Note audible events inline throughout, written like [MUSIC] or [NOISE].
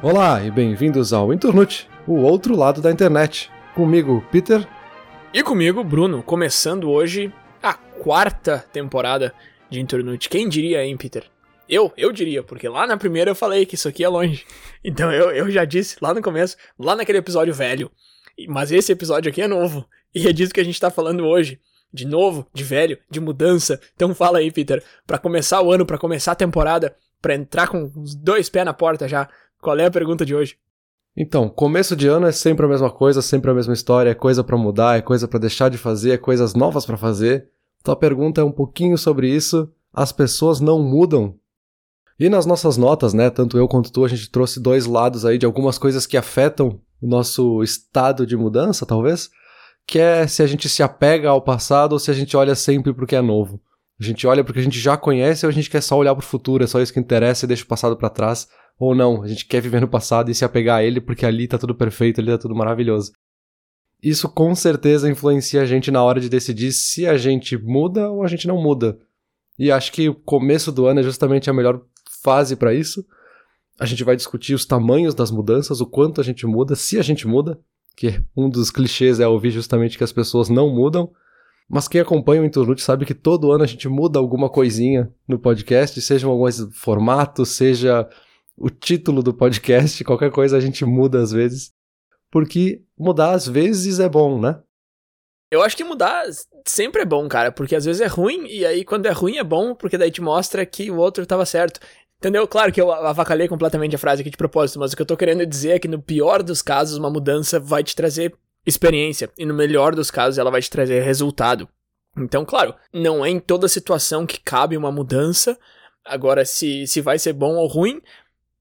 Olá e bem-vindos ao Internute, o outro lado da internet. Comigo, Peter. E comigo, Bruno, começando hoje a quarta temporada de Internute. Quem diria, hein, Peter? Eu, eu diria, porque lá na primeira eu falei que isso aqui é longe. [LAUGHS] Então eu, eu já disse lá no começo, lá naquele episódio velho. Mas esse episódio aqui é novo. E é disso que a gente tá falando hoje. De novo, de velho, de mudança. Então fala aí, Peter, para começar o ano, para começar a temporada, para entrar com os dois pés na porta já, qual é a pergunta de hoje? Então, começo de ano é sempre a mesma coisa, sempre a mesma história, é coisa para mudar, é coisa para deixar de fazer, é coisas novas para fazer. Então a pergunta é um pouquinho sobre isso. As pessoas não mudam? E nas nossas notas, né, tanto eu quanto tu, a gente trouxe dois lados aí de algumas coisas que afetam o nosso estado de mudança, talvez, que é se a gente se apega ao passado ou se a gente olha sempre pro que é novo. A gente olha porque a gente já conhece ou a gente quer só olhar pro futuro, é só isso que interessa e deixa o passado para trás. Ou não, a gente quer viver no passado e se apegar a ele porque ali tá tudo perfeito, ali tá tudo maravilhoso. Isso com certeza influencia a gente na hora de decidir se a gente muda ou a gente não muda. E acho que o começo do ano é justamente a melhor fase para isso. A gente vai discutir os tamanhos das mudanças, o quanto a gente muda, se a gente muda, que um dos clichês é ouvir justamente que as pessoas não mudam. Mas quem acompanha o Internute sabe que todo ano a gente muda alguma coisinha no podcast, seja algum formato, seja o título do podcast, qualquer coisa a gente muda às vezes, porque mudar às vezes é bom, né? Eu acho que mudar sempre é bom, cara, porque às vezes é ruim, e aí quando é ruim é bom, porque daí te mostra que o outro tava certo. Entendeu? Claro que eu avacalhei completamente a frase aqui de propósito, mas o que eu tô querendo dizer é que no pior dos casos, uma mudança vai te trazer experiência, e no melhor dos casos, ela vai te trazer resultado. Então, claro, não é em toda situação que cabe uma mudança. Agora, se, se vai ser bom ou ruim,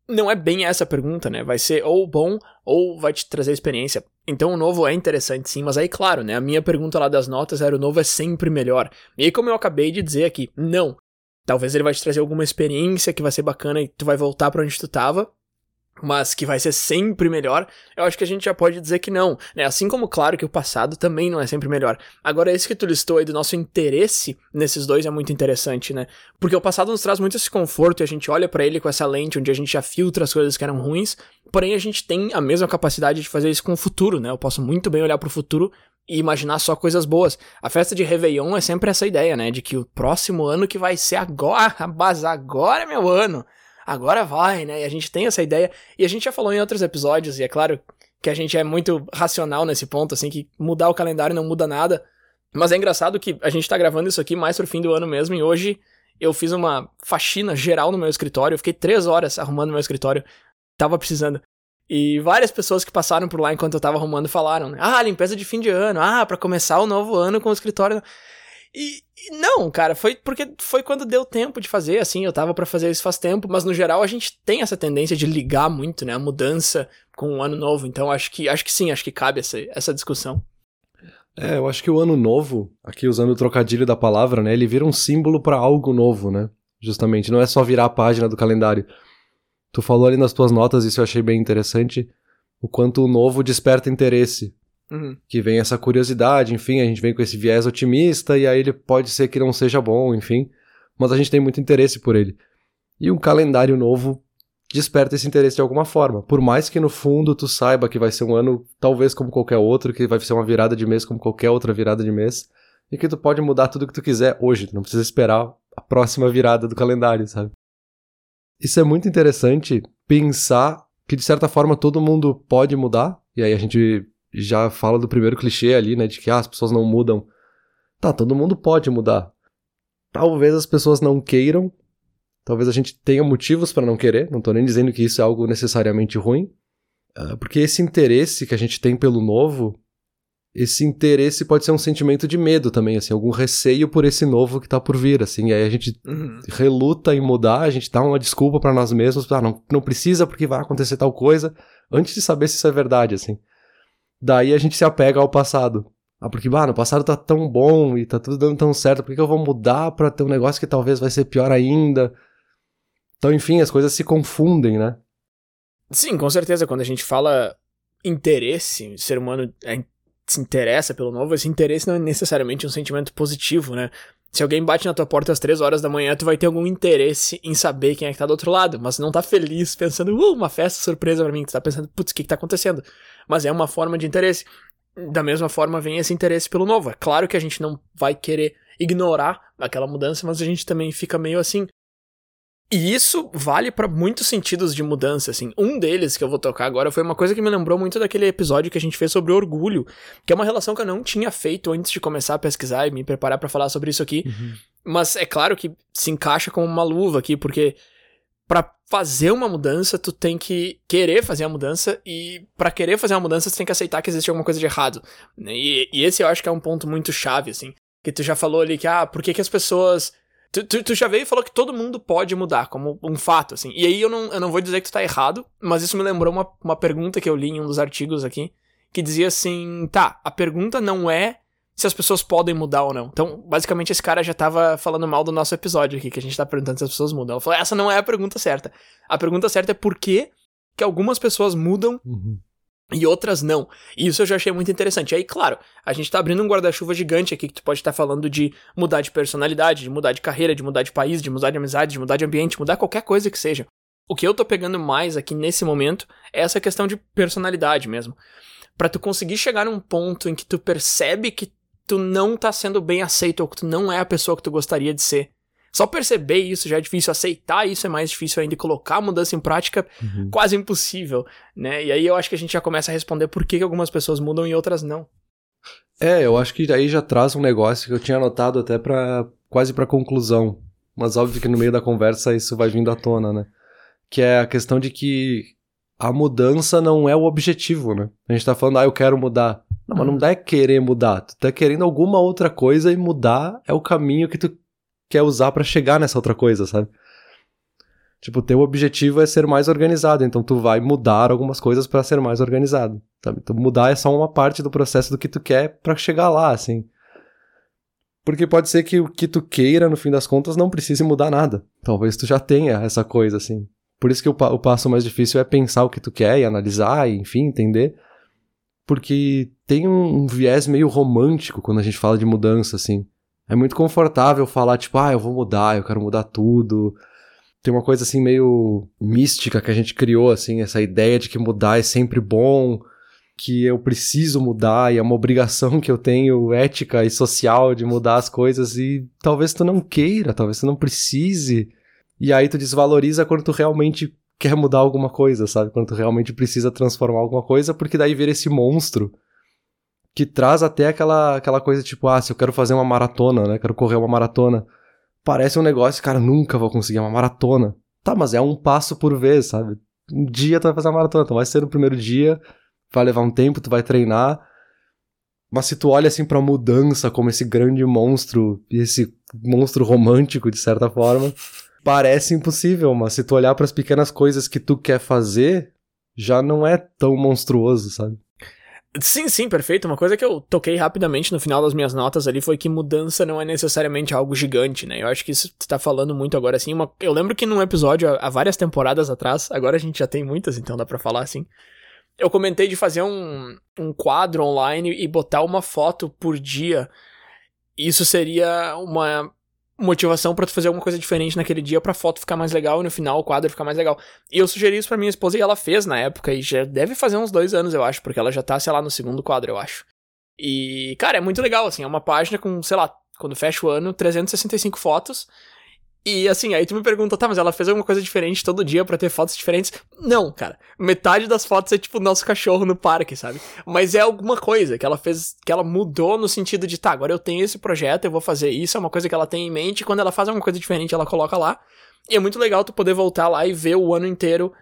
não é bem essa a pergunta, né? Vai ser ou bom ou vai te trazer experiência. Então o novo é interessante sim, mas aí claro, né? A minha pergunta lá das notas era o novo é sempre melhor. E aí como eu acabei de dizer aqui, não. Talvez ele vai te trazer alguma experiência que vai ser bacana e tu vai voltar para onde tu tava, mas que vai ser sempre melhor, eu acho que a gente já pode dizer que não, né? Assim como, claro, que o passado também não é sempre melhor. Agora, esse que tu listou aí do nosso interesse nesses dois é muito interessante, né? Porque o passado nos traz muito esse conforto e a gente olha para ele com essa lente onde a gente já filtra as coisas que eram ruins, porém a gente tem a mesma capacidade de fazer isso com o futuro, né? Eu posso muito bem olhar pro futuro e imaginar só coisas boas. A festa de Réveillon é sempre essa ideia, né? De que o próximo ano que vai ser agora, [LAUGHS] mas agora é meu ano agora vai, né? E a gente tem essa ideia, e a gente já falou em outros episódios, e é claro que a gente é muito racional nesse ponto, assim, que mudar o calendário não muda nada. Mas é engraçado que a gente tá gravando isso aqui mais pro fim do ano mesmo, e hoje eu fiz uma faxina geral no meu escritório, eu fiquei três horas arrumando meu escritório, tava precisando. E várias pessoas que passaram por lá enquanto eu tava arrumando falaram, né? Ah, limpeza de fim de ano, ah, para começar o novo ano com o escritório. E, e, não, cara, foi porque foi quando deu tempo de fazer, assim, eu tava para fazer isso faz tempo, mas no geral a gente tem essa tendência de ligar muito, né, a mudança com o ano novo, então acho que acho que sim, acho que cabe essa, essa discussão. É, eu acho que o ano novo, aqui usando o trocadilho da palavra, né, ele vira um símbolo para algo novo, né? Justamente, não é só virar a página do calendário. Tu falou ali nas tuas notas, isso eu achei bem interessante, o quanto o novo desperta interesse. Uhum. Que vem essa curiosidade, enfim, a gente vem com esse viés otimista e aí ele pode ser que não seja bom, enfim, mas a gente tem muito interesse por ele. E um calendário novo desperta esse interesse de alguma forma. Por mais que no fundo tu saiba que vai ser um ano talvez como qualquer outro, que vai ser uma virada de mês como qualquer outra virada de mês, e que tu pode mudar tudo que tu quiser hoje, tu não precisa esperar a próxima virada do calendário, sabe? Isso é muito interessante pensar que de certa forma todo mundo pode mudar, e aí a gente já fala do primeiro clichê ali, né, de que ah, as pessoas não mudam. Tá, todo mundo pode mudar. Talvez as pessoas não queiram, talvez a gente tenha motivos para não querer, não tô nem dizendo que isso é algo necessariamente ruim, ah, porque esse interesse que a gente tem pelo novo, esse interesse pode ser um sentimento de medo também, assim, algum receio por esse novo que tá por vir, assim, e aí a gente uhum. reluta em mudar, a gente dá uma desculpa para nós mesmos, ah, não, não precisa porque vai acontecer tal coisa, antes de saber se isso é verdade, assim. Daí a gente se apega ao passado. Ah, porque, ah, no passado tá tão bom e tá tudo dando tão certo, por que eu vou mudar pra ter um negócio que talvez vai ser pior ainda? Então, enfim, as coisas se confundem, né? Sim, com certeza. Quando a gente fala interesse, o ser humano é, se interessa pelo novo, esse interesse não é necessariamente um sentimento positivo, né? Se alguém bate na tua porta às 3 horas da manhã, tu vai ter algum interesse em saber quem é que tá do outro lado, mas não tá feliz pensando, uh, uma festa surpresa para mim, tu tá pensando, putz, o que que tá acontecendo? Mas é uma forma de interesse. Da mesma forma vem esse interesse pelo novo. É claro que a gente não vai querer ignorar aquela mudança, mas a gente também fica meio assim, e isso vale para muitos sentidos de mudança, assim. Um deles que eu vou tocar agora foi uma coisa que me lembrou muito daquele episódio que a gente fez sobre orgulho, que é uma relação que eu não tinha feito antes de começar a pesquisar e me preparar para falar sobre isso aqui. Uhum. Mas é claro que se encaixa como uma luva aqui, porque para fazer uma mudança, tu tem que querer fazer a mudança e para querer fazer uma mudança, tu tem que aceitar que existe alguma coisa de errado. E, e esse eu acho que é um ponto muito chave, assim. Que tu já falou ali que, ah, por que, que as pessoas Tu, tu, tu, já veio e falou que todo mundo pode mudar, como um fato, assim. E aí eu não, eu não vou dizer que tu tá errado, mas isso me lembrou uma, uma pergunta que eu li em um dos artigos aqui, que dizia assim: tá, a pergunta não é se as pessoas podem mudar ou não. Então, basicamente, esse cara já tava falando mal do nosso episódio aqui, que a gente tá perguntando se as pessoas mudam. Ela falou: essa não é a pergunta certa. A pergunta certa é por que, que algumas pessoas mudam uhum e outras não. E isso eu já achei muito interessante. E aí, claro, a gente tá abrindo um guarda-chuva gigante aqui que tu pode estar tá falando de mudar de personalidade, de mudar de carreira, de mudar de país, de mudar de amizade, de mudar de ambiente, mudar qualquer coisa que seja. O que eu tô pegando mais aqui nesse momento é essa questão de personalidade mesmo. para tu conseguir chegar num ponto em que tu percebe que tu não tá sendo bem aceito ou que tu não é a pessoa que tu gostaria de ser. Só perceber isso já é difícil, aceitar isso é mais difícil ainda, e colocar a mudança em prática uhum. quase impossível, né? E aí eu acho que a gente já começa a responder por que, algumas pessoas mudam e outras não. É, eu acho que aí já traz um negócio que eu tinha anotado até para quase para conclusão, mas óbvio que no meio da conversa isso vai vindo à tona, né? Que é a questão de que a mudança não é o objetivo, né? A gente tá falando, ah, eu quero mudar. Não, mas não uhum. dá é querer mudar. Tu tá querendo alguma outra coisa e mudar é o caminho que tu quer usar para chegar nessa outra coisa, sabe? Tipo, teu objetivo é ser mais organizado, então tu vai mudar algumas coisas para ser mais organizado, sabe? Então mudar é só uma parte do processo do que tu quer para chegar lá, assim. Porque pode ser que o que tu queira, no fim das contas, não precise mudar nada. Talvez tu já tenha essa coisa, assim. Por isso que o, o passo mais difícil é pensar o que tu quer e analisar, e, enfim, entender. Porque tem um, um viés meio romântico quando a gente fala de mudança, assim. É muito confortável falar, tipo, ah, eu vou mudar, eu quero mudar tudo. Tem uma coisa assim meio mística que a gente criou, assim, essa ideia de que mudar é sempre bom, que eu preciso mudar e é uma obrigação que eu tenho ética e social de mudar as coisas e talvez tu não queira, talvez tu não precise. E aí tu desvaloriza quando tu realmente quer mudar alguma coisa, sabe? Quando tu realmente precisa transformar alguma coisa, porque daí vira esse monstro que traz até aquela, aquela coisa tipo, ah, se eu quero fazer uma maratona, né? Quero correr uma maratona. Parece um negócio, cara, nunca vou conseguir uma maratona. Tá, mas é um passo por vez, sabe? Um dia tu vai fazer uma maratona, então vai ser no primeiro dia, vai levar um tempo, tu vai treinar. Mas se tu olha assim pra mudança como esse grande monstro, e esse monstro romântico, de certa forma, parece impossível, mas se tu olhar para as pequenas coisas que tu quer fazer, já não é tão monstruoso, sabe? Sim, sim, perfeito. Uma coisa que eu toquei rapidamente no final das minhas notas ali foi que mudança não é necessariamente algo gigante, né? Eu acho que isso tá falando muito agora assim. Uma... Eu lembro que num episódio há várias temporadas atrás, agora a gente já tem muitas, então dá pra falar assim. Eu comentei de fazer um, um quadro online e botar uma foto por dia. Isso seria uma motivação para tu fazer alguma coisa diferente naquele dia pra foto ficar mais legal e no final o quadro ficar mais legal. E eu sugeri isso pra minha esposa e ela fez na época e já deve fazer uns dois anos, eu acho, porque ela já tá, sei lá, no segundo quadro, eu acho. E, cara, é muito legal, assim, é uma página com, sei lá, quando fecha o ano, 365 fotos e assim, aí tu me pergunta, tá, mas ela fez alguma coisa diferente todo dia para ter fotos diferentes? Não, cara. Metade das fotos é tipo o nosso cachorro no parque, sabe? Mas é alguma coisa que ela fez, que ela mudou no sentido de, tá, agora eu tenho esse projeto, eu vou fazer isso, é uma coisa que ela tem em mente, quando ela faz alguma coisa diferente, ela coloca lá. E é muito legal tu poder voltar lá e ver o ano inteiro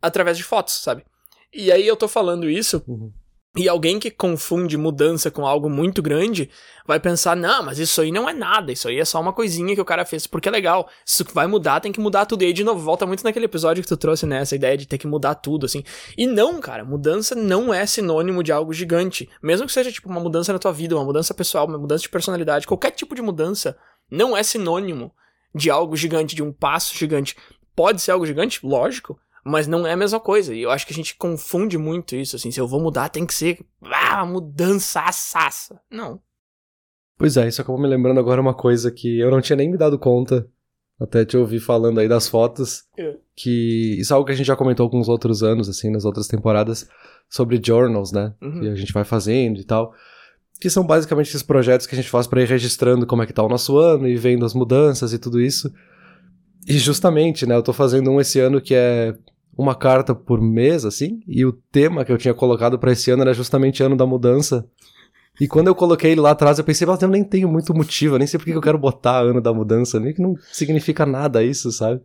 através de fotos, sabe? E aí eu tô falando isso uhum. E alguém que confunde mudança com algo muito grande vai pensar: não, mas isso aí não é nada, isso aí é só uma coisinha que o cara fez porque é legal. Se vai mudar, tem que mudar tudo. E aí, de novo, volta muito naquele episódio que tu trouxe, né? Essa ideia de ter que mudar tudo, assim. E não, cara, mudança não é sinônimo de algo gigante. Mesmo que seja, tipo, uma mudança na tua vida, uma mudança pessoal, uma mudança de personalidade, qualquer tipo de mudança não é sinônimo de algo gigante, de um passo gigante. Pode ser algo gigante? Lógico mas não é a mesma coisa. E eu acho que a gente confunde muito isso, assim, se eu vou mudar tem que ser, ah, mudança assassa. Não. Pois é, isso acabou me lembrando agora uma coisa que eu não tinha nem me dado conta, até te ouvir falando aí das fotos, É. que isso é algo que a gente já comentou alguns outros anos, assim, nas outras temporadas, sobre journals, né? Uhum. Que a gente vai fazendo e tal. Que são basicamente esses projetos que a gente faz pra ir registrando como é que tá o nosso ano e vendo as mudanças e tudo isso. E justamente, né, eu tô fazendo um esse ano que é uma carta por mês, assim, e o tema que eu tinha colocado pra esse ano era justamente ano da mudança. E quando eu coloquei ele lá atrás, eu pensei, mas eu nem tenho muito motivo, eu nem sei por que eu quero botar ano da mudança, nem que não significa nada isso, sabe?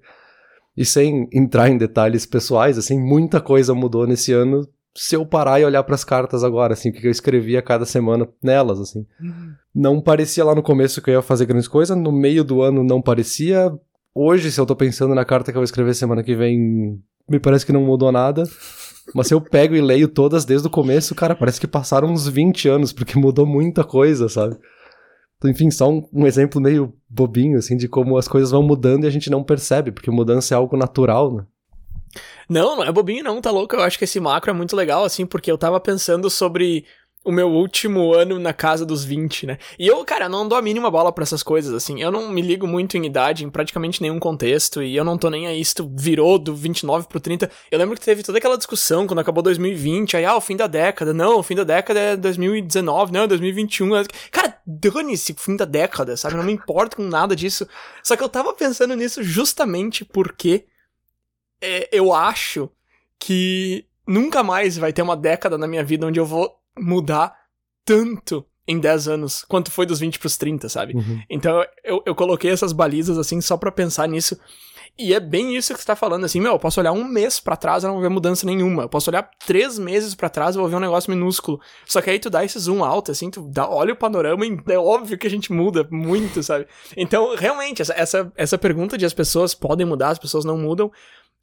E sem entrar em detalhes pessoais, assim, muita coisa mudou nesse ano se eu parar e olhar pras cartas agora, assim, o que eu escrevia cada semana nelas, assim. Não parecia lá no começo que eu ia fazer grandes coisas, no meio do ano não parecia. Hoje, se eu tô pensando na carta que eu vou escrever semana que vem, me parece que não mudou nada. Mas se eu pego e leio todas desde o começo, cara, parece que passaram uns 20 anos, porque mudou muita coisa, sabe? Então, enfim, só um, um exemplo meio bobinho, assim, de como as coisas vão mudando e a gente não percebe, porque mudança é algo natural, né? Não, não é bobinho não, tá louco? Eu acho que esse macro é muito legal, assim, porque eu tava pensando sobre o meu último ano na casa dos 20, né? E eu, cara, não dou a mínima bola pra essas coisas, assim. Eu não me ligo muito em idade, em praticamente nenhum contexto, e eu não tô nem aí se tu virou do 29 pro 30. Eu lembro que teve toda aquela discussão quando acabou 2020, aí, ah, o fim da década. Não, o fim da década é 2019, não, é 2021. Cara, dane-se fim da década, sabe? Não me importo com nada disso. Só que eu tava pensando nisso justamente porque é, eu acho que nunca mais vai ter uma década na minha vida onde eu vou mudar tanto em 10 anos quanto foi dos 20 pros 30, sabe? Uhum. Então eu, eu coloquei essas balizas assim só pra pensar nisso. E é bem isso que você tá falando, assim, meu, eu posso olhar um mês pra trás e não vou ver mudança nenhuma. Eu posso olhar três meses pra trás e vou ver um negócio minúsculo. Só que aí tu dá esse zoom alto, assim, tu dá, olha o panorama e é óbvio que a gente muda muito, sabe? Então, realmente, essa, essa, essa pergunta de as pessoas podem mudar, as pessoas não mudam,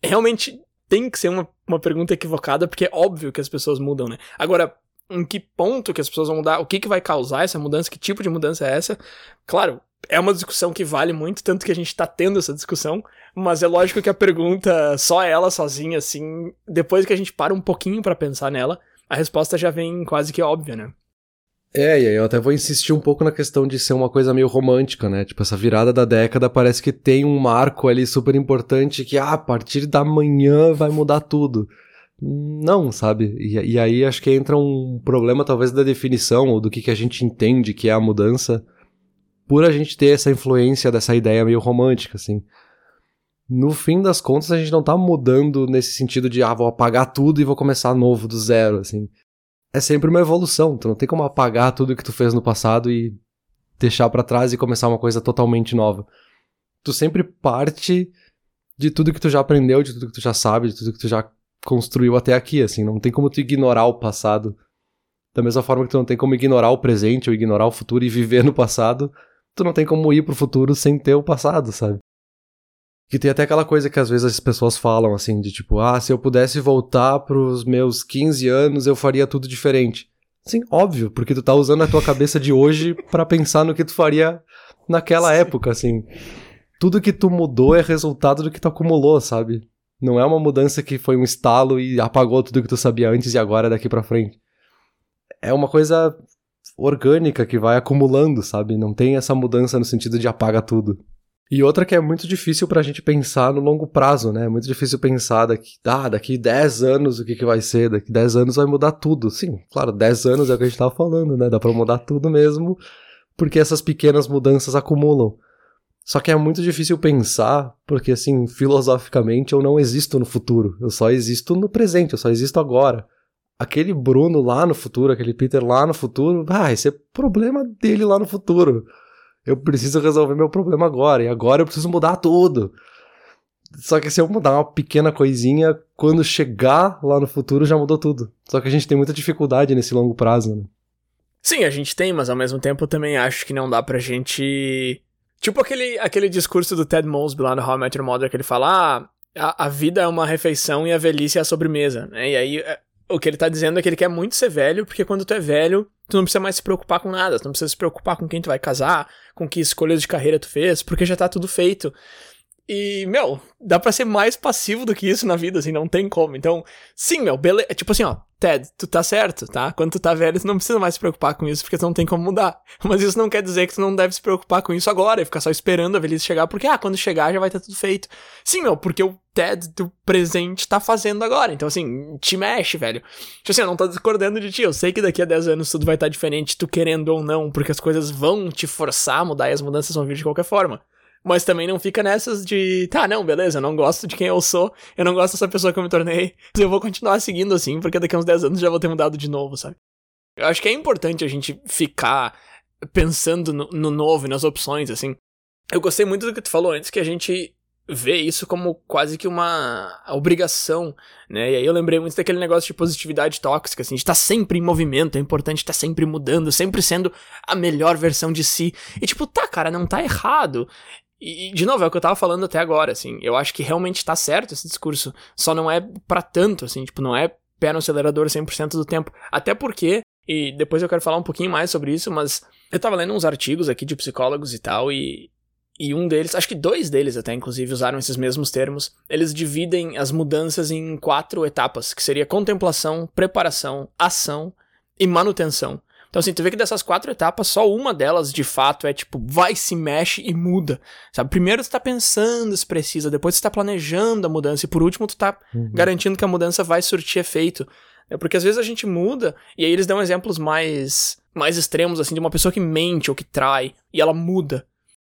realmente tem que ser uma, uma pergunta equivocada, porque é óbvio que as pessoas mudam, né? Agora, em que ponto que as pessoas vão mudar, o que, que vai causar essa mudança, que tipo de mudança é essa? Claro, é uma discussão que vale muito, tanto que a gente tá tendo essa discussão, mas é lógico que a pergunta, só ela sozinha, assim, depois que a gente para um pouquinho para pensar nela, a resposta já vem quase que óbvia, né? É, e aí eu até vou insistir um pouco na questão de ser uma coisa meio romântica, né? Tipo, essa virada da década parece que tem um marco ali super importante que, ah, a partir da manhã vai mudar tudo. Não, sabe? E, e aí acho que entra um problema talvez da definição ou do que, que a gente entende que é a mudança por a gente ter essa influência dessa ideia meio romântica, assim. No fim das contas, a gente não tá mudando nesse sentido de, ah, vou apagar tudo e vou começar novo, do zero, assim. É sempre uma evolução, tu não tem como apagar tudo que tu fez no passado e deixar para trás e começar uma coisa totalmente nova. Tu sempre parte de tudo que tu já aprendeu, de tudo que tu já sabe, de tudo que tu já construiu até aqui, assim, não tem como tu ignorar o passado. Da mesma forma que tu não tem como ignorar o presente ou ignorar o futuro e viver no passado, tu não tem como ir pro futuro sem ter o passado, sabe? Que tem até aquela coisa que às vezes as pessoas falam assim, de tipo, ah, se eu pudesse voltar pros meus 15 anos, eu faria tudo diferente. Sim, óbvio, porque tu tá usando a tua cabeça de hoje [LAUGHS] para pensar no que tu faria naquela Sim. época, assim. Tudo que tu mudou é resultado do que tu acumulou, sabe? Não é uma mudança que foi um estalo e apagou tudo que tu sabia antes e agora é daqui pra frente. É uma coisa orgânica que vai acumulando, sabe? Não tem essa mudança no sentido de apaga tudo. E outra que é muito difícil pra gente pensar no longo prazo, né? É muito difícil pensar daqui, ah, daqui 10 anos o que, que vai ser, daqui 10 anos vai mudar tudo. Sim, claro, 10 anos é o que a gente tava falando, né? Dá pra mudar tudo mesmo, porque essas pequenas mudanças acumulam. Só que é muito difícil pensar, porque assim, filosoficamente eu não existo no futuro, eu só existo no presente, eu só existo agora. Aquele Bruno lá no futuro, aquele Peter lá no futuro, ah, esse é problema dele lá no futuro. Eu preciso resolver meu problema agora, e agora eu preciso mudar tudo. Só que se eu mudar uma pequena coisinha, quando chegar lá no futuro já mudou tudo. Só que a gente tem muita dificuldade nesse longo prazo, né? Sim, a gente tem, mas ao mesmo tempo eu também acho que não dá pra gente. Tipo aquele, aquele discurso do Ted Mosby lá no How I Met Your Mother, que ele fala: ah, a, a vida é uma refeição e a velhice é a sobremesa, né? E aí é, o que ele tá dizendo é que ele quer muito ser velho, porque quando tu é velho, tu não precisa mais se preocupar com nada, tu não precisa se preocupar com quem tu vai casar, com que escolhas de carreira tu fez, porque já tá tudo feito. E, meu, dá pra ser mais passivo do que isso na vida, assim, não tem como. Então, sim, meu, beleza. Tipo assim, ó, Ted, tu tá certo, tá? Quando tu tá velho, tu não precisa mais se preocupar com isso, porque tu não tem como mudar. [LAUGHS] Mas isso não quer dizer que tu não deve se preocupar com isso agora e ficar só esperando a velhice chegar, porque, ah, quando chegar já vai estar tudo feito. Sim, meu, porque o Ted do presente tá fazendo agora. Então, assim, te mexe, velho. Tipo assim, eu não tô discordando de ti. Eu sei que daqui a 10 anos tudo vai estar diferente, tu querendo ou não, porque as coisas vão te forçar a mudar e as mudanças vão vir de qualquer forma mas também não fica nessas de, tá, não, beleza, eu não gosto de quem eu sou, eu não gosto dessa pessoa que eu me tornei, eu vou continuar seguindo assim, porque daqui a uns 10 anos já vou ter mudado de novo, sabe? Eu acho que é importante a gente ficar pensando no, no novo e nas opções, assim. Eu gostei muito do que tu falou antes, que a gente vê isso como quase que uma obrigação, né? E aí eu lembrei muito daquele negócio de positividade tóxica, assim, de estar tá sempre em movimento, é importante estar tá sempre mudando, sempre sendo a melhor versão de si. E tipo, tá, cara, não tá errado. E, de novo, é o que eu tava falando até agora, assim. Eu acho que realmente tá certo esse discurso. Só não é para tanto, assim. Tipo, não é pé no acelerador 100% do tempo. Até porque, e depois eu quero falar um pouquinho mais sobre isso, mas eu tava lendo uns artigos aqui de psicólogos e tal, e, e um deles, acho que dois deles até, inclusive, usaram esses mesmos termos. Eles dividem as mudanças em quatro etapas, que seria contemplação, preparação, ação e manutenção. Então, assim, tu vê que dessas quatro etapas, só uma delas, de fato, é tipo, vai, se mexe e muda. Sabe? Primeiro tu tá pensando se precisa, depois tu tá planejando a mudança, e por último tu tá uhum. garantindo que a mudança vai surtir efeito. É porque às vezes a gente muda, e aí eles dão exemplos mais, mais extremos, assim, de uma pessoa que mente ou que trai, e ela muda.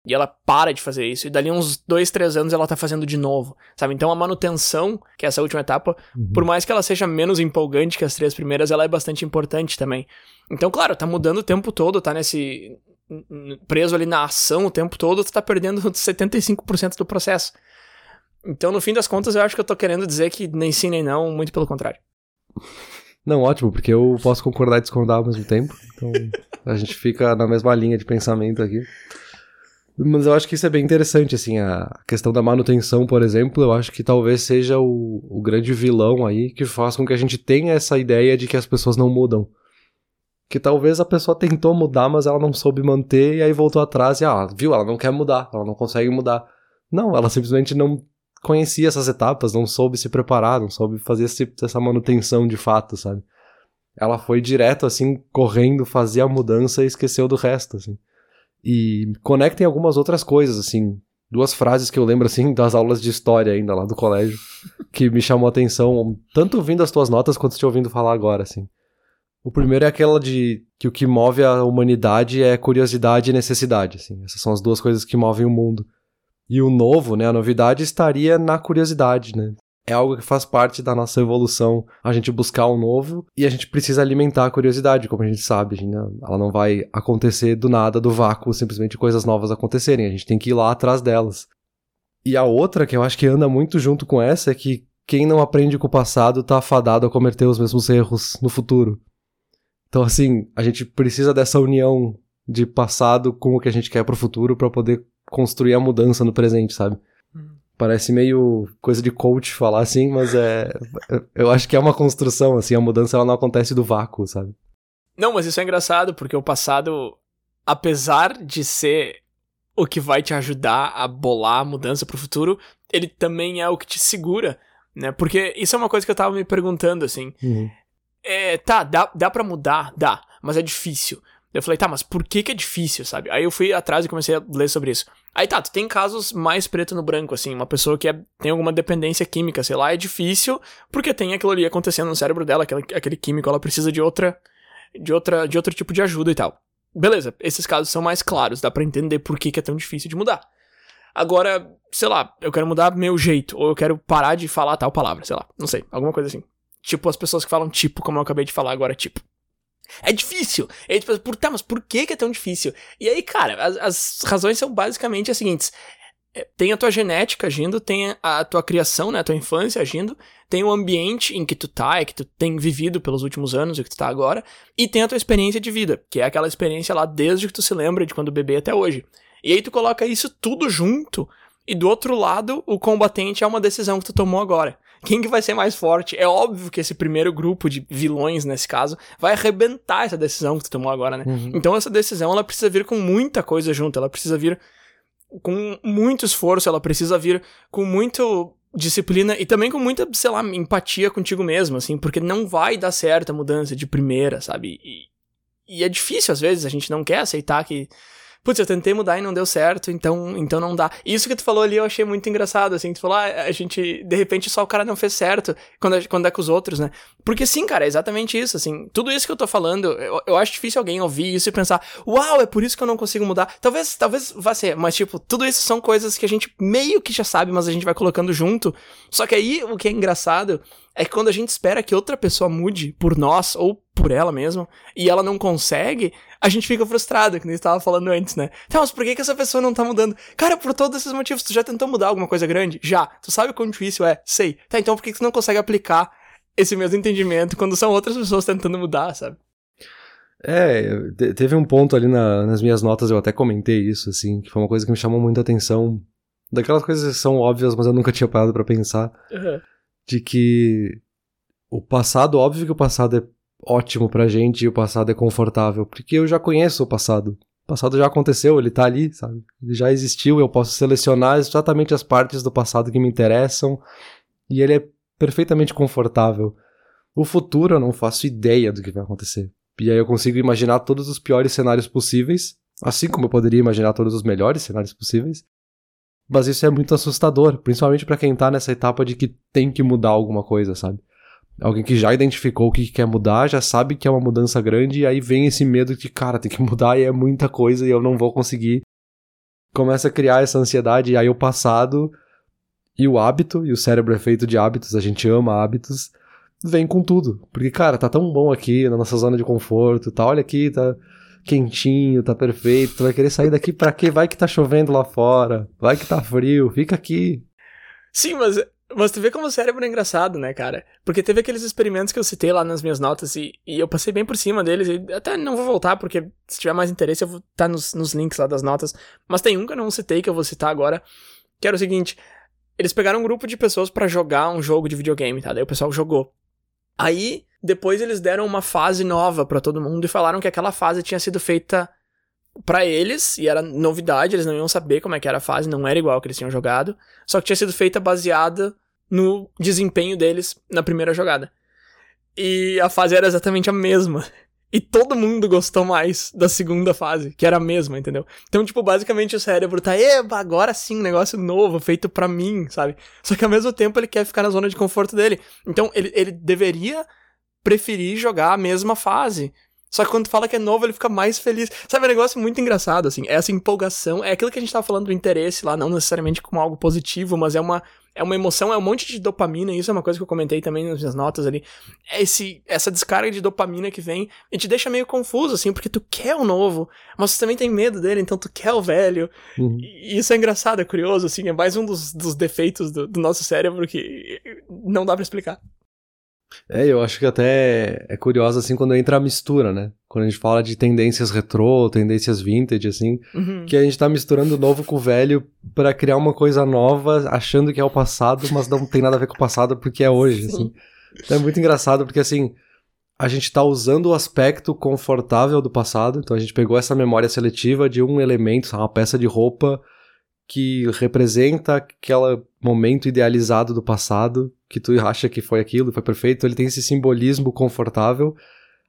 E ela para de fazer isso. E dali uns dois, três anos ela tá fazendo de novo. Sabe? Então a manutenção, que é essa última etapa, uhum. por mais que ela seja menos empolgante que as três primeiras, ela é bastante importante também. Então, claro, tá mudando o tempo todo, tá nesse. preso ali na ação o tempo todo, tu tá perdendo [LAUGHS] 75% do processo. Então, no fim das contas, eu acho que eu tô querendo dizer que nem sim nem não, muito pelo contrário. [LAUGHS] Não, ótimo, porque eu posso concordar e discordar ao mesmo tempo. Então, [LAUGHS] a gente fica na mesma linha de pensamento aqui. Mas eu acho que isso é bem interessante, assim, a questão da manutenção, por exemplo, eu acho que talvez seja o, o grande vilão aí que faz com que a gente tenha essa ideia de que as pessoas não mudam. Que talvez a pessoa tentou mudar, mas ela não soube manter e aí voltou atrás e, ah, viu, ela não quer mudar, ela não consegue mudar. Não, ela simplesmente não conhecia essas etapas, não soube se preparar, não soube fazer esse, essa manutenção de fato, sabe? Ela foi direto, assim, correndo, fazer a mudança e esqueceu do resto, assim. E conectem algumas outras coisas, assim. Duas frases que eu lembro, assim, das aulas de história ainda lá do colégio, que me chamou a atenção, tanto ouvindo as tuas notas quanto te ouvindo falar agora, assim. O primeiro é aquela de que o que move a humanidade é curiosidade e necessidade, assim. Essas são as duas coisas que movem o mundo. E o novo, né, a novidade estaria na curiosidade, né? é algo que faz parte da nossa evolução, a gente buscar o um novo e a gente precisa alimentar a curiosidade, como a gente sabe, gente, ela não vai acontecer do nada, do vácuo, simplesmente coisas novas acontecerem, a gente tem que ir lá atrás delas. E a outra, que eu acho que anda muito junto com essa, é que quem não aprende com o passado tá afadado a cometer os mesmos erros no futuro. Então, assim, a gente precisa dessa união de passado com o que a gente quer pro futuro para poder construir a mudança no presente, sabe? Parece meio coisa de coach falar assim, mas é. Eu acho que é uma construção, assim, a mudança ela não acontece do vácuo, sabe? Não, mas isso é engraçado, porque o passado, apesar de ser o que vai te ajudar a bolar a mudança pro futuro, ele também é o que te segura, né? Porque isso é uma coisa que eu tava me perguntando, assim. Uhum. É, tá, dá, dá pra mudar? Dá, mas é difícil. Eu falei, tá, mas por que que é difícil, sabe? Aí eu fui atrás e comecei a ler sobre isso. Aí tá, tu tem casos mais preto no branco, assim, uma pessoa que é, tem alguma dependência química, sei lá, é difícil porque tem aquilo ali acontecendo no cérebro dela, aquele, aquele químico, ela precisa de outra, de outra, de outro tipo de ajuda e tal. Beleza, esses casos são mais claros, dá para entender por que, que é tão difícil de mudar. Agora, sei lá, eu quero mudar meu jeito, ou eu quero parar de falar tal palavra, sei lá, não sei, alguma coisa assim. Tipo as pessoas que falam tipo, como eu acabei de falar agora, tipo. É difícil. E aí, tipo, por, tá, mas por que, que é tão difícil? E aí, cara, as, as razões são basicamente as seguintes. É, tem a tua genética agindo, tem a tua criação, né, a tua infância agindo, tem o ambiente em que tu tá, é que tu tem vivido pelos últimos anos, e que tu tá agora, e tem a tua experiência de vida, que é aquela experiência lá desde que tu se lembra de quando bebê até hoje. E aí tu coloca isso tudo junto, e do outro lado, o combatente é uma decisão que tu tomou agora. Quem que vai ser mais forte? É óbvio que esse primeiro grupo de vilões, nesse caso, vai arrebentar essa decisão que tu tomou agora, né? Uhum. Então essa decisão, ela precisa vir com muita coisa junto, ela precisa vir com muito esforço, ela precisa vir com muito disciplina e também com muita, sei lá, empatia contigo mesmo, assim, porque não vai dar certo a mudança de primeira, sabe? E, e é difícil às vezes, a gente não quer aceitar que putz, eu tentei mudar e não deu certo, então, então não dá. Isso que tu falou ali eu achei muito engraçado, assim, tu falou, ah, a gente, de repente só o cara não fez certo quando, quando é com os outros, né? Porque sim, cara, é exatamente isso, assim, tudo isso que eu tô falando, eu, eu acho difícil alguém ouvir isso e pensar, uau, é por isso que eu não consigo mudar. Talvez, talvez vá ser, mas tipo, tudo isso são coisas que a gente meio que já sabe, mas a gente vai colocando junto. Só que aí o que é engraçado é que quando a gente espera que outra pessoa mude por nós ou por ela mesma e ela não consegue, a gente fica frustrado, que nem estava falando antes, né? Então, mas por que, que essa pessoa não tá mudando? Cara, por todos esses motivos, tu já tentou mudar alguma coisa grande? Já. Tu sabe quão difícil é? Sei. Tá, então por que, que tu não consegue aplicar esse mesmo entendimento quando são outras pessoas tentando mudar, sabe? É, teve um ponto ali na, nas minhas notas, eu até comentei isso, assim, que foi uma coisa que me chamou muita atenção. Daquelas coisas que são óbvias, mas eu nunca tinha parado para pensar. Uhum de que o passado, óbvio que o passado é ótimo pra gente e o passado é confortável, porque eu já conheço o passado. O passado já aconteceu, ele tá ali, sabe? Ele já existiu, eu posso selecionar exatamente as partes do passado que me interessam e ele é perfeitamente confortável. O futuro eu não faço ideia do que vai acontecer. E aí eu consigo imaginar todos os piores cenários possíveis, assim como eu poderia imaginar todos os melhores cenários possíveis. Mas isso é muito assustador, principalmente para quem tá nessa etapa de que tem que mudar alguma coisa, sabe? Alguém que já identificou o que quer mudar, já sabe que é uma mudança grande, e aí vem esse medo de, cara, tem que mudar e é muita coisa e eu não vou conseguir. Começa a criar essa ansiedade, e aí o passado e o hábito, e o cérebro é feito de hábitos, a gente ama hábitos, vem com tudo. Porque, cara, tá tão bom aqui na nossa zona de conforto, tá? Olha aqui, tá quentinho, tá perfeito. Tu vai querer sair daqui pra quê? Vai que tá chovendo lá fora. Vai que tá frio. Fica aqui. Sim, mas, mas tu vê como o cérebro é engraçado, né, cara? Porque teve aqueles experimentos que eu citei lá nas minhas notas e, e eu passei bem por cima deles. E até não vou voltar, porque se tiver mais interesse eu vou estar tá nos, nos links lá das notas. Mas tem um que eu não citei, que eu vou citar agora, que era o seguinte. Eles pegaram um grupo de pessoas para jogar um jogo de videogame, tá? Daí o pessoal jogou. Aí depois eles deram uma fase nova para todo mundo e falaram que aquela fase tinha sido feita para eles e era novidade, eles não iam saber como é que era a fase, não era igual que eles tinham jogado, só que tinha sido feita baseada no desempenho deles na primeira jogada. E a fase era exatamente a mesma. E todo mundo gostou mais da segunda fase, que era a mesma, entendeu? Então, tipo, basicamente o cérebro tá, eba, agora sim, negócio novo, feito para mim, sabe? Só que ao mesmo tempo ele quer ficar na zona de conforto dele. Então, ele, ele deveria preferir jogar a mesma fase. Só que quando fala que é novo, ele fica mais feliz. Sabe, é um negócio muito engraçado, assim. Essa empolgação, é aquilo que a gente tava falando do interesse lá, não necessariamente como algo positivo, mas é uma, é uma emoção, é um monte de dopamina, e isso é uma coisa que eu comentei também nas minhas notas ali. É esse, essa descarga de dopamina que vem e te deixa meio confuso, assim, porque tu quer o novo, mas você também tem medo dele, então tu quer o velho. Uhum. E isso é engraçado, é curioso, assim, é mais um dos, dos defeitos do, do nosso cérebro que não dá para explicar. É, eu acho que até é curioso assim quando entra a mistura, né? Quando a gente fala de tendências retrô, tendências vintage, assim, uhum. que a gente tá misturando o novo com o velho para criar uma coisa nova, achando que é o passado, mas não tem nada a ver com o passado porque é hoje, assim. Então é muito engraçado porque assim, a gente tá usando o aspecto confortável do passado, então a gente pegou essa memória seletiva de um elemento, uma peça de roupa que representa aquele momento idealizado do passado, que tu acha que foi aquilo, foi perfeito, ele tem esse simbolismo confortável,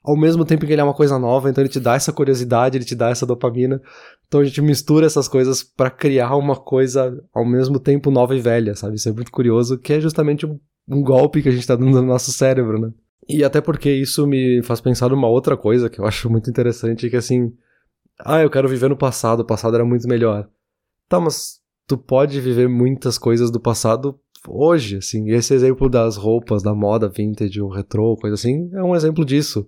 ao mesmo tempo que ele é uma coisa nova, então ele te dá essa curiosidade, ele te dá essa dopamina. Então a gente mistura essas coisas para criar uma coisa ao mesmo tempo nova e velha, sabe? Isso é muito curioso, que é justamente um, um golpe que a gente tá dando no nosso cérebro, né? E até porque isso me faz pensar numa outra coisa que eu acho muito interessante, que assim, ah, eu quero viver no passado, o passado era muito melhor. Tá, mas tu pode viver muitas coisas do passado hoje, assim. Esse exemplo das roupas, da moda vintage ou retrô, coisa assim, é um exemplo disso.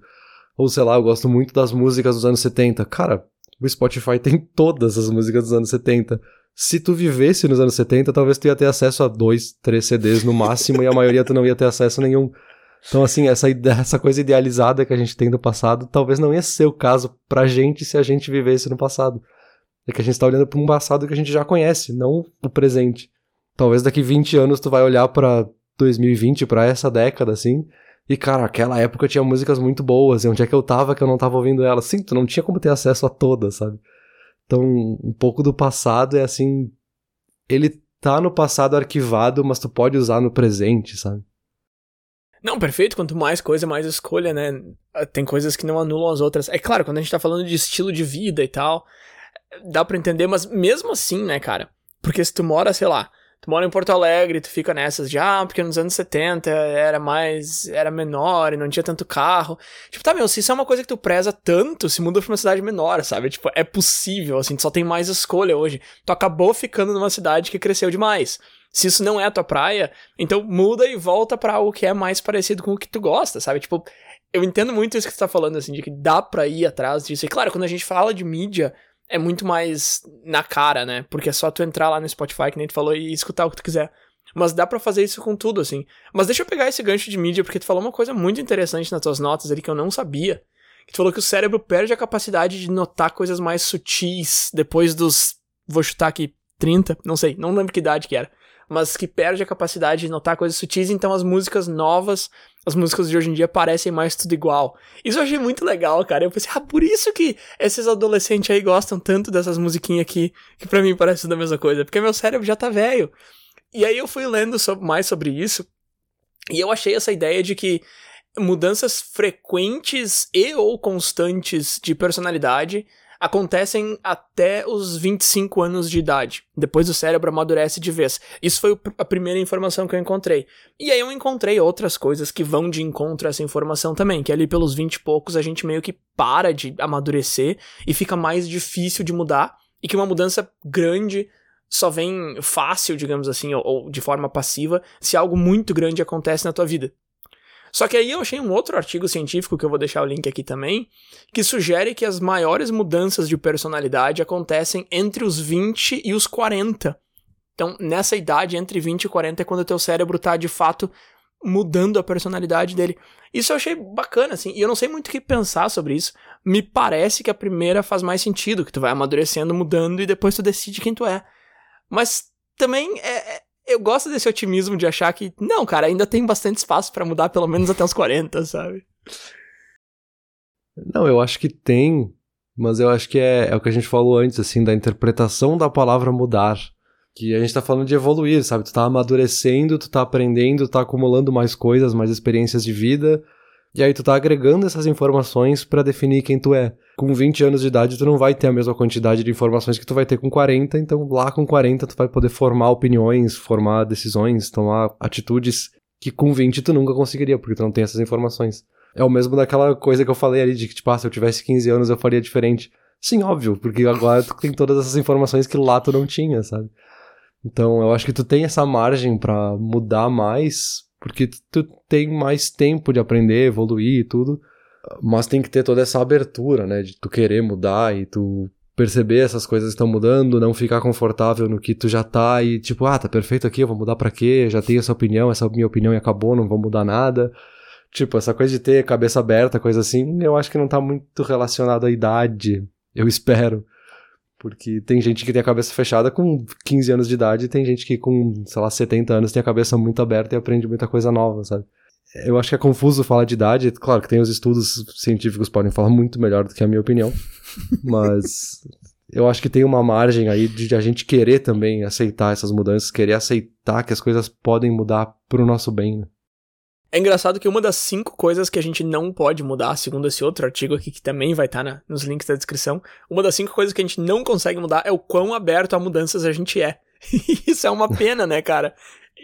Ou sei lá, eu gosto muito das músicas dos anos 70. Cara, o Spotify [LAUGHS] tem todas as músicas dos anos 70. Se tu vivesse nos anos 70, talvez tu ia ter acesso a dois, três CDs no máximo e a maioria tu não ia ter acesso nenhum. Então, assim, essa, essa coisa idealizada que a gente tem do passado, talvez não ia ser o caso pra gente se a gente vivesse no passado. É que a gente está olhando para um passado que a gente já conhece, não o presente. Talvez daqui 20 anos tu vai olhar para 2020, para essa década, assim, e cara, aquela época tinha músicas muito boas, e onde é que eu tava que eu não tava ouvindo elas? Sim, tu não tinha como ter acesso a todas, sabe? Então, um pouco do passado é assim, ele tá no passado arquivado, mas tu pode usar no presente, sabe? Não, perfeito. Quanto mais coisa, mais escolha, né? Tem coisas que não anulam as outras. É claro, quando a gente tá falando de estilo de vida e tal, dá para entender, mas mesmo assim, né, cara? Porque se tu mora, sei lá, tu mora em Porto Alegre, tu fica nessas de, ah, porque nos anos 70 era mais, era menor e não tinha tanto carro. Tipo, tá, meu, se isso é uma coisa que tu preza tanto, se muda pra uma cidade menor, sabe? Tipo, é possível, assim, tu só tem mais escolha hoje. Tu acabou ficando numa cidade que cresceu demais. Se isso não é a tua praia, então muda e volta para algo que é mais parecido com o que tu gosta, sabe? Tipo, eu entendo muito isso que você tá falando, assim, de que dá pra ir atrás disso. E claro, quando a gente fala de mídia, é muito mais na cara, né? Porque é só tu entrar lá no Spotify, que nem tu falou, e escutar o que tu quiser. Mas dá para fazer isso com tudo, assim. Mas deixa eu pegar esse gancho de mídia, porque tu falou uma coisa muito interessante nas tuas notas ali que eu não sabia. Que tu falou que o cérebro perde a capacidade de notar coisas mais sutis depois dos. Vou chutar aqui, 30, não sei, não lembro que idade que era mas que perde a capacidade de notar coisas sutis, então as músicas novas, as músicas de hoje em dia parecem mais tudo igual. Isso eu achei muito legal, cara. Eu pensei, ah, por isso que esses adolescentes aí gostam tanto dessas musiquinhas aqui, que para mim parece tudo a mesma coisa, porque meu cérebro já tá velho. E aí eu fui lendo sobre, mais sobre isso, e eu achei essa ideia de que mudanças frequentes e ou constantes de personalidade acontecem até os 25 anos de idade. Depois o cérebro amadurece de vez. Isso foi a primeira informação que eu encontrei. E aí eu encontrei outras coisas que vão de encontro a essa informação também, que ali pelos 20 e poucos a gente meio que para de amadurecer e fica mais difícil de mudar e que uma mudança grande só vem fácil, digamos assim, ou, ou de forma passiva, se algo muito grande acontece na tua vida. Só que aí eu achei um outro artigo científico, que eu vou deixar o link aqui também, que sugere que as maiores mudanças de personalidade acontecem entre os 20 e os 40. Então, nessa idade, entre 20 e 40, é quando o teu cérebro tá, de fato, mudando a personalidade dele. Isso eu achei bacana, assim, e eu não sei muito o que pensar sobre isso. Me parece que a primeira faz mais sentido, que tu vai amadurecendo, mudando, e depois tu decide quem tu é. Mas também é, é eu gosto desse otimismo de achar que, não, cara, ainda tem bastante espaço para mudar pelo menos até os 40, sabe? Não, eu acho que tem, mas eu acho que é, é o que a gente falou antes, assim, da interpretação da palavra mudar. Que a gente tá falando de evoluir, sabe? Tu tá amadurecendo, tu tá aprendendo, tu tá acumulando mais coisas, mais experiências de vida, e aí tu tá agregando essas informações para definir quem tu é. Com 20 anos de idade tu não vai ter a mesma quantidade de informações que tu vai ter com 40, então lá com 40 tu vai poder formar opiniões, formar decisões, tomar atitudes que com 20 tu nunca conseguiria, porque tu não tem essas informações. É o mesmo daquela coisa que eu falei ali de que, tipo, ah, se eu tivesse 15 anos eu faria diferente. Sim, óbvio, porque agora tu tem todas essas informações que lá tu não tinha, sabe? Então eu acho que tu tem essa margem para mudar mais, porque tu tem mais tempo de aprender, evoluir e tudo, mas tem que ter toda essa abertura, né, de tu querer mudar e tu perceber essas coisas estão mudando, não ficar confortável no que tu já tá e tipo, ah, tá perfeito aqui, eu vou mudar para quê? Já tenho essa opinião, essa minha opinião e acabou, não vou mudar nada. Tipo, essa coisa de ter cabeça aberta, coisa assim, eu acho que não tá muito relacionado à idade, eu espero. Porque tem gente que tem a cabeça fechada com 15 anos de idade e tem gente que com, sei lá, 70 anos tem a cabeça muito aberta e aprende muita coisa nova, sabe? Eu acho que é confuso falar de idade. Claro que tem os estudos científicos podem falar muito melhor do que a minha opinião, [LAUGHS] mas eu acho que tem uma margem aí de a gente querer também aceitar essas mudanças, querer aceitar que as coisas podem mudar pro nosso bem, né? É engraçado que uma das cinco coisas que a gente não pode mudar, segundo esse outro artigo aqui, que também vai estar tá nos links da descrição, uma das cinco coisas que a gente não consegue mudar é o quão aberto a mudanças a gente é. [LAUGHS] Isso é uma pena, né, cara?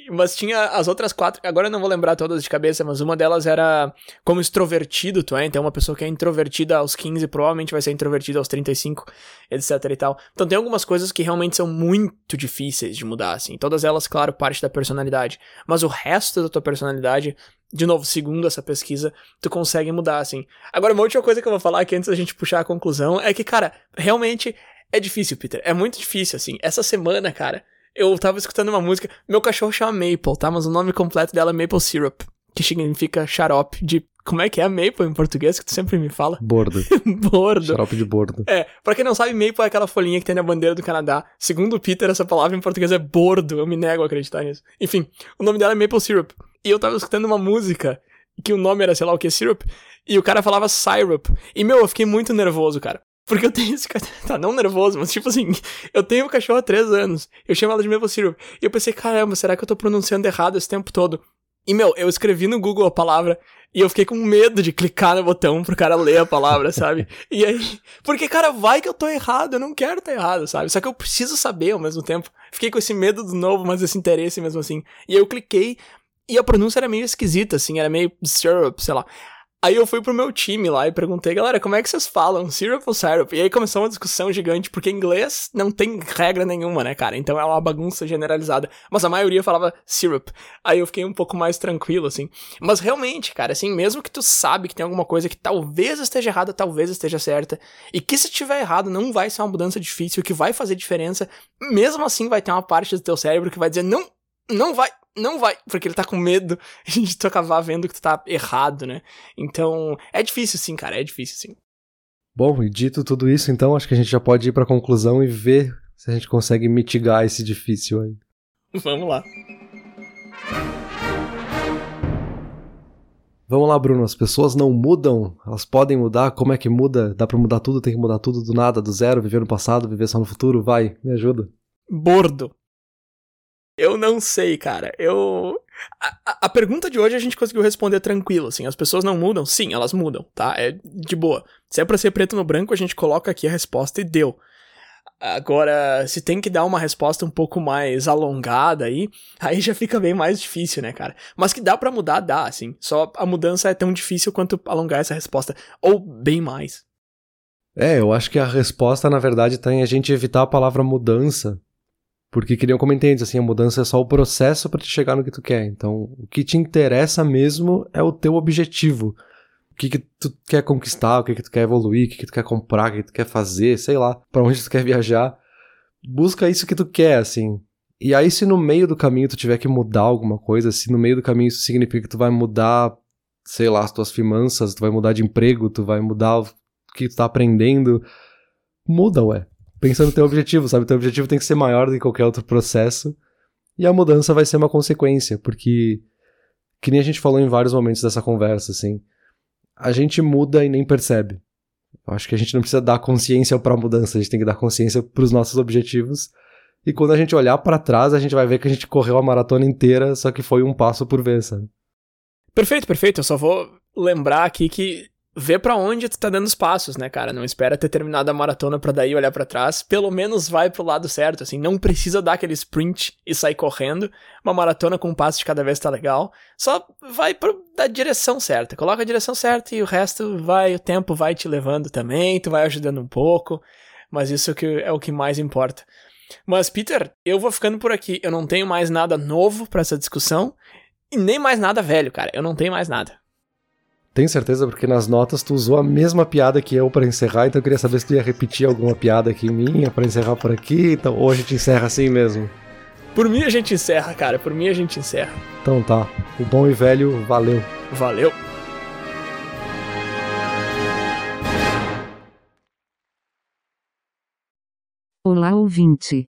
Mas tinha as outras quatro, agora eu não vou lembrar todas de cabeça, mas uma delas era como extrovertido tu é. Então, uma pessoa que é introvertida aos 15 provavelmente vai ser introvertida aos 35, etc e tal. Então, tem algumas coisas que realmente são muito difíceis de mudar, assim. Todas elas, claro, parte da personalidade. Mas o resto da tua personalidade, de novo, segundo essa pesquisa, tu consegue mudar, assim. Agora, uma última coisa que eu vou falar aqui antes da gente puxar a conclusão é que, cara, realmente é difícil, Peter. É muito difícil, assim. Essa semana, cara eu tava escutando uma música. Meu cachorro chama Maple, tá? Mas o nome completo dela é Maple Syrup, que significa xarope de. Como é que é Maple em português que tu sempre me fala? Bordo. [LAUGHS] bordo. Xarope de bordo. É, pra quem não sabe, Maple é aquela folhinha que tem na bandeira do Canadá. Segundo o Peter, essa palavra em português é bordo. Eu me nego a acreditar nisso. Enfim, o nome dela é Maple Syrup. E eu tava escutando uma música que o nome era sei lá o que, Syrup, e o cara falava Syrup. E meu, eu fiquei muito nervoso, cara. Porque eu tenho esse cachorro. [LAUGHS] Tá, não nervoso, mas tipo assim, eu tenho um cachorro há três anos. Eu chamo ela de Maple Syrup. E eu pensei, caramba, será que eu tô pronunciando errado esse tempo todo? E, meu, eu escrevi no Google a palavra e eu fiquei com medo de clicar no botão pro cara ler a palavra, sabe? E aí, porque, cara, vai que eu tô errado, eu não quero tá errado, sabe? Só que eu preciso saber ao mesmo tempo. Fiquei com esse medo do novo, mas esse interesse mesmo assim. E aí eu cliquei e a pronúncia era meio esquisita, assim, era meio syrup, sei lá. Aí eu fui pro meu time lá e perguntei, galera, como é que vocês falam? Syrup ou syrup? E aí começou uma discussão gigante, porque inglês não tem regra nenhuma, né, cara? Então é uma bagunça generalizada. Mas a maioria falava syrup. Aí eu fiquei um pouco mais tranquilo, assim. Mas realmente, cara, assim, mesmo que tu sabe que tem alguma coisa que talvez esteja errada, talvez esteja certa, e que se tiver errado não vai ser uma mudança difícil, que vai fazer diferença, mesmo assim vai ter uma parte do teu cérebro que vai dizer, não, não vai, não vai, porque ele tá com medo [LAUGHS] de tu acabar vendo que tu tá errado, né? Então, é difícil sim, cara, é difícil sim. Bom, e dito tudo isso, então, acho que a gente já pode ir pra conclusão e ver se a gente consegue mitigar esse difícil aí. [LAUGHS] Vamos lá. Vamos lá, Bruno. As pessoas não mudam, elas podem mudar. Como é que muda? Dá pra mudar tudo? Tem que mudar tudo do nada, do zero, viver no passado, viver só no futuro? Vai, me ajuda. Bordo. Eu não sei, cara. Eu. A, a, pergunta de hoje a gente conseguiu responder tranquilo, assim. As pessoas não mudam? Sim, elas mudam, tá? É de boa. Se é pra ser preto no branco, a gente coloca aqui a resposta e deu. Agora, se tem que dar uma resposta um pouco mais alongada aí, [LAUGHS] aí já fica bem mais difícil, né, cara? Mas que dá para mudar, dá, assim. Só a mudança é tão difícil quanto alongar essa resposta. Ou bem mais. É, eu acho que a resposta, na verdade, tá em a gente evitar a palavra mudança porque que eu comentei antes, assim, a mudança é só o processo para te chegar no que tu quer. Então, o que te interessa mesmo é o teu objetivo. O que, que tu quer conquistar, o que, que tu quer evoluir, o que, que tu quer comprar, o que, que tu quer fazer, sei lá, para onde tu quer viajar. Busca isso que tu quer, assim. E aí, se no meio do caminho tu tiver que mudar alguma coisa, se no meio do caminho isso significa que tu vai mudar, sei lá, as tuas finanças, tu vai mudar de emprego, tu vai mudar o que tu tá aprendendo, muda, ué pensa no teu objetivo, sabe? O teu objetivo tem que ser maior do que qualquer outro processo. E a mudança vai ser uma consequência, porque, que nem a gente falou em vários momentos dessa conversa, assim, a gente muda e nem percebe. Eu acho que a gente não precisa dar consciência para a mudança, a gente tem que dar consciência para os nossos objetivos. E quando a gente olhar para trás, a gente vai ver que a gente correu a maratona inteira, só que foi um passo por vez, sabe? Perfeito, perfeito. Eu só vou lembrar aqui que vê para onde tu tá dando os passos, né, cara? Não espera ter terminado a maratona para daí olhar para trás. Pelo menos vai pro lado certo, assim. Não precisa dar aquele sprint e sair correndo. Uma maratona com um passo de cada vez tá legal. Só vai pro, da direção certa. Coloca a direção certa e o resto vai, o tempo vai te levando também, tu vai ajudando um pouco. Mas isso que é o que mais importa. Mas, Peter, eu vou ficando por aqui. Eu não tenho mais nada novo para essa discussão. E nem mais nada velho, cara. Eu não tenho mais nada. Tenho certeza, porque nas notas tu usou a mesma piada que eu para encerrar, então eu queria saber se tu ia repetir alguma piada aqui minha para encerrar por aqui, então, ou a gente encerra assim mesmo. Por mim a gente encerra, cara, por mim a gente encerra. Então tá, o bom e velho, valeu. Valeu. Olá ouvinte.